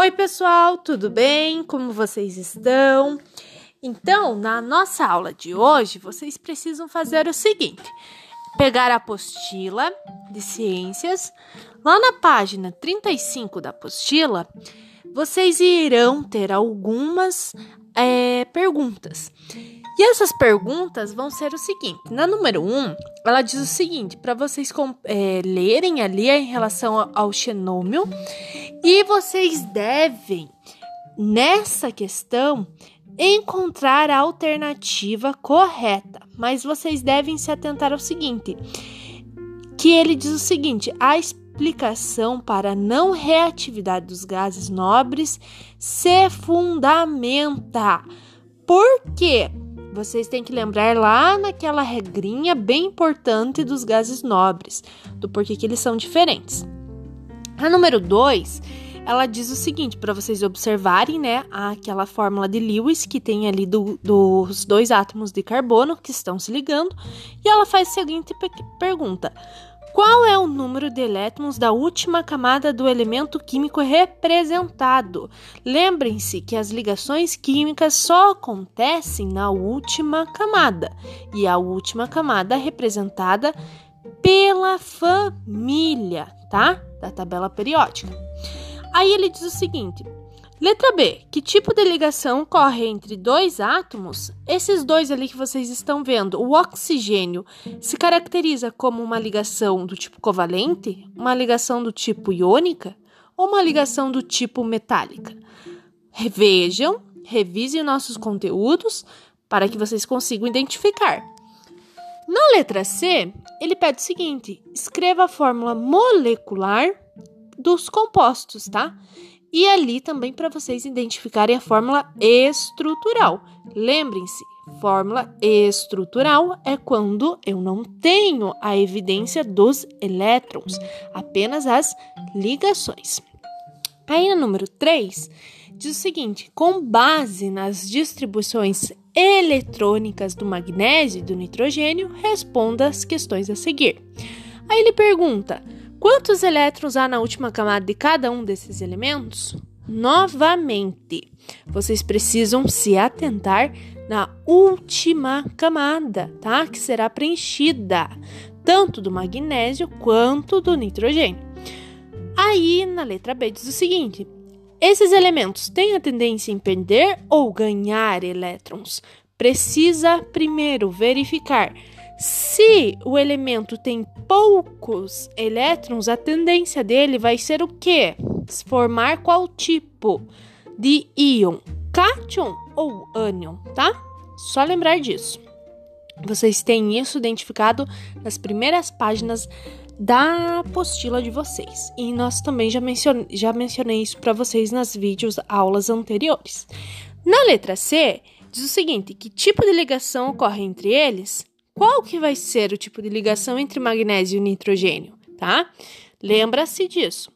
Oi, pessoal, tudo bem? Como vocês estão? Então, na nossa aula de hoje, vocês precisam fazer o seguinte: pegar a apostila de ciências, lá na página 35 da apostila, vocês irão ter algumas é, perguntas. E essas perguntas vão ser o seguinte: na número 1, um, ela diz o seguinte, para vocês é, lerem ali em relação ao xenômio, e vocês devem, nessa questão, encontrar a alternativa correta. Mas vocês devem se atentar ao seguinte: que ele diz o seguinte: a explicação para a não reatividade dos gases nobres se fundamenta. Por quê? Vocês têm que lembrar lá naquela regrinha bem importante dos gases nobres, do porquê que eles são diferentes. A número 2, ela diz o seguinte, para vocês observarem, né, aquela fórmula de Lewis que tem ali do, dos dois átomos de carbono que estão se ligando, e ela faz a seguinte pergunta: qual é o número de elétrons da última camada do elemento químico representado? Lembrem-se que as ligações químicas só acontecem na última camada, e a última camada é representada pela família, tá? Da tabela periódica. Aí ele diz o seguinte: Letra B. Que tipo de ligação ocorre entre dois átomos? Esses dois ali que vocês estão vendo, o oxigênio se caracteriza como uma ligação do tipo covalente, uma ligação do tipo iônica ou uma ligação do tipo metálica? Revejam, revisem nossos conteúdos para que vocês consigam identificar. Na letra C, ele pede o seguinte: escreva a fórmula molecular dos compostos, tá? E ali também para vocês identificarem a fórmula estrutural. Lembrem-se, fórmula estrutural é quando eu não tenho a evidência dos elétrons, apenas as ligações. Aí no número 3, diz o seguinte: com base nas distribuições eletrônicas do magnésio e do nitrogênio, responda as questões a seguir. Aí ele pergunta: Quantos elétrons há na última camada de cada um desses elementos? Novamente, vocês precisam se atentar na última camada, tá? Que será preenchida tanto do magnésio quanto do nitrogênio. Aí, na letra B, diz o seguinte: esses elementos têm a tendência em perder ou ganhar elétrons. Precisa primeiro verificar se o elemento tem poucos elétrons, a tendência dele vai ser o quê? Formar qual tipo de íon? Cátion ou ânion, tá? Só lembrar disso. Vocês têm isso identificado nas primeiras páginas da apostila de vocês. E nós também já, mencione, já mencionei isso para vocês nas vídeos aulas anteriores. Na letra C, diz o seguinte: que tipo de ligação ocorre entre eles? Qual que vai ser o tipo de ligação entre magnésio e nitrogênio, tá? Lembra-se disso.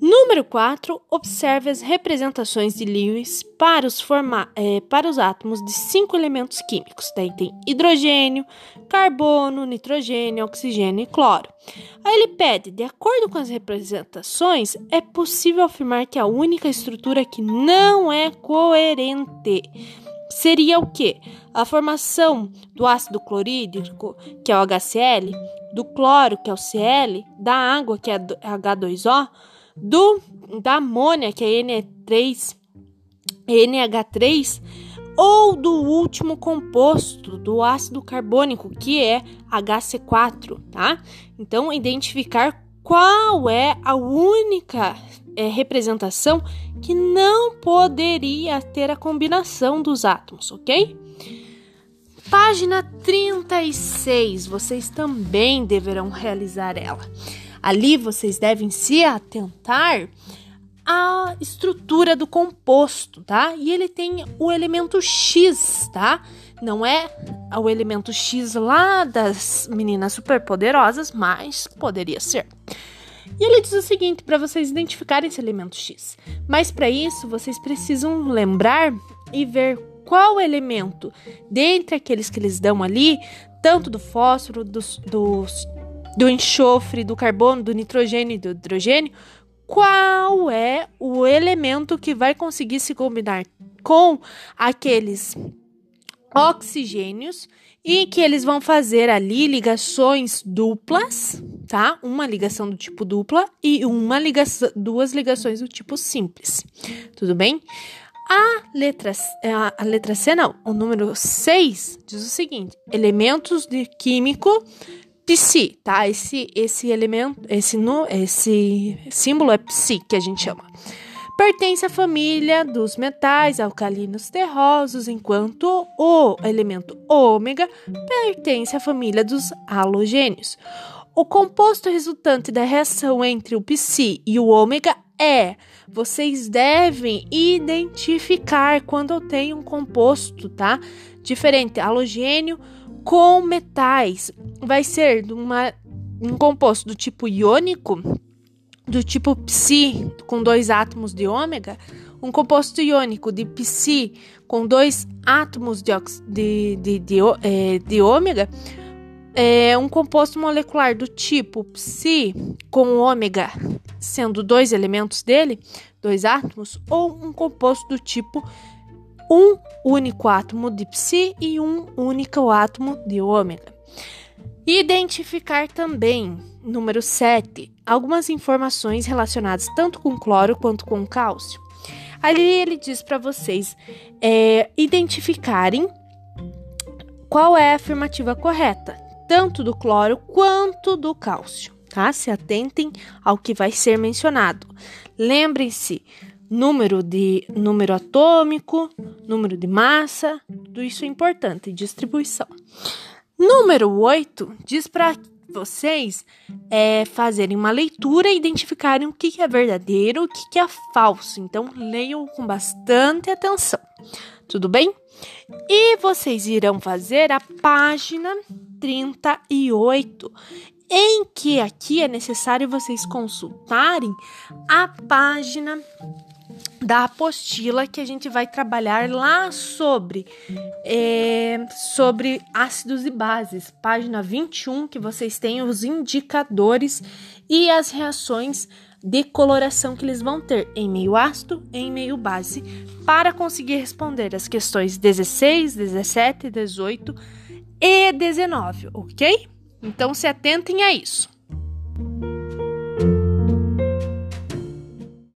Número 4, observe as representações de Lewis para os, forma é, para os átomos de cinco elementos químicos. Daí tem hidrogênio, carbono, nitrogênio, oxigênio e cloro. Aí ele pede, de acordo com as representações, é possível afirmar que a única estrutura que não é coerente seria o que? A formação do ácido clorídrico, que é o HCl, do cloro, que é o Cl, da água, que é H2O, do, da amônia, que é N3, NH3, ou do último composto do ácido carbônico, que é HC4, tá? Então, identificar qual é a única é, representação que não poderia ter a combinação dos átomos, ok? Página 36, vocês também deverão realizar ela. Ali vocês devem se atentar à estrutura do composto, tá? E ele tem o elemento X, tá? Não é o elemento X lá das meninas superpoderosas, mas poderia ser. E ele diz o seguinte para vocês identificarem esse elemento X. Mas para isso, vocês precisam lembrar e ver qual elemento dentre aqueles que eles dão ali, tanto do fósforo, dos, dos, do enxofre, do carbono, do nitrogênio e do hidrogênio, qual é o elemento que vai conseguir se combinar com aqueles oxigênios e que eles vão fazer ali ligações duplas, tá? Uma ligação do tipo dupla e uma ligação, duas ligações do tipo simples. Tudo bem? A letra, a, letra C, não, o número 6 diz o seguinte: elementos de químico psi, tá? Esse, esse elemento, esse, esse símbolo é psi que a gente chama. Pertence à família dos metais alcalinos terrosos, enquanto o elemento ômega pertence à família dos halogênios. O composto resultante da reação entre o psi e o ômega é. Vocês devem identificar quando eu tenho um composto, tá? Diferente, halogênio com metais. Vai ser uma, um composto do tipo iônico do tipo psi com dois átomos de ômega, um composto iônico de psi com dois átomos de, de, de, de, é, de ômega, é um composto molecular do tipo psi com ômega sendo dois elementos dele, dois átomos, ou um composto do tipo um único átomo de psi e um único átomo de ômega. Identificar também, número 7, algumas informações relacionadas tanto com cloro quanto com cálcio. Ali ele diz para vocês é, identificarem qual é a afirmativa correta, tanto do cloro quanto do cálcio, tá? Se atentem ao que vai ser mencionado. Lembrem-se, número de número atômico, número de massa, tudo isso é importante, distribuição. Número 8 diz para vocês é, fazerem uma leitura e identificarem o que, é verdadeiro e o que é falso. Então, leiam com bastante atenção. Tudo bem? E vocês irão fazer a página 38, em que aqui é necessário vocês consultarem a página da apostila que a gente vai trabalhar lá sobre é, sobre ácidos e bases, página 21, que vocês têm os indicadores e as reações de coloração que eles vão ter em meio ácido e em meio base para conseguir responder as questões 16, 17, 18 e 19, ok? Então se atentem a isso.